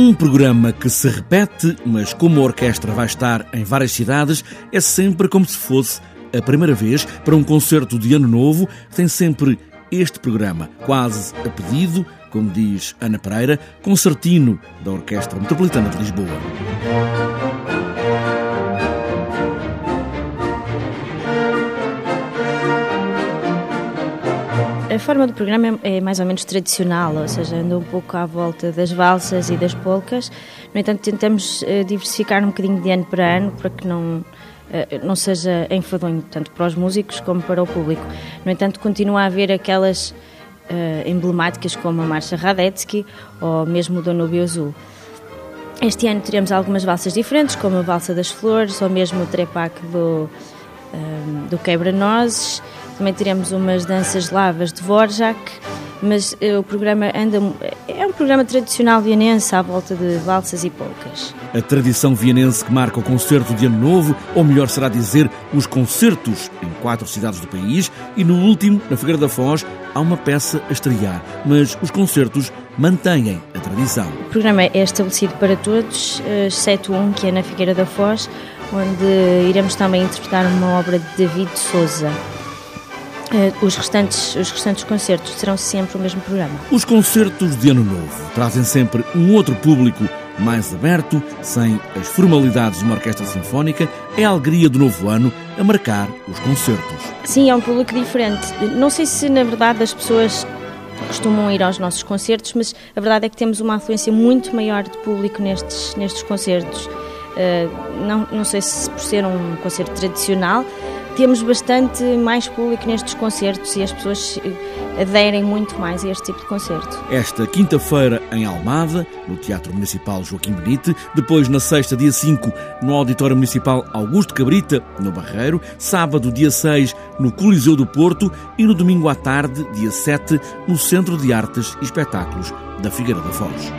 Um programa que se repete, mas como a orquestra vai estar em várias cidades, é sempre como se fosse a primeira vez para um concerto de Ano Novo. Tem sempre este programa, quase a pedido, como diz Ana Pereira, concertino da Orquestra Metropolitana de Lisboa. A forma do programa é mais ou menos tradicional, ou seja, anda um pouco à volta das valsas e das polcas. No entanto, tentamos eh, diversificar um bocadinho de ano para ano para que não, eh, não seja enfadonho, tanto para os músicos como para o público. No entanto, continua a haver aquelas uh, emblemáticas como a Marcha Radetzky ou mesmo o Danúbio Azul. Este ano teremos algumas valsas diferentes, como a Valsa das Flores ou mesmo o Trepac do, do Quebra-Nozes também teremos umas danças lavas de Vorjak, mas uh, o programa anda é um programa tradicional vienense à volta de valsas e polcas. A tradição vienense que marca o concerto de Ano Novo, ou melhor será dizer, os concertos em quatro cidades do país, e no último, na Figueira da Foz, há uma peça a estrear, mas os concertos mantêm a tradição. O programa é estabelecido para todos, exceto um que é na Figueira da Foz, onde iremos também interpretar uma obra de David Souza. Eh, os restantes, os restantes concertos serão sempre o mesmo programa. Os concertos de Ano Novo trazem sempre um outro público mais aberto, sem as formalidades de uma orquestra sinfónica, é a alegria do novo ano a marcar os concertos. Sim, é um público diferente. Não sei se na verdade as pessoas costumam ir aos nossos concertos, mas a verdade é que temos uma afluência muito maior de público nestes, nestes concertos. Uh, não, não sei se por ser um concerto tradicional, temos bastante mais público nestes concertos e as pessoas eh, aderem muito mais a este tipo de concerto. Esta quinta-feira em Almada, no Teatro Municipal Joaquim Benite, depois na sexta, dia 5, no Auditório Municipal Augusto Cabrita, no Barreiro, sábado, dia 6, no Coliseu do Porto e no domingo à tarde, dia 7, no Centro de Artes e Espetáculos da Figueira da Foz.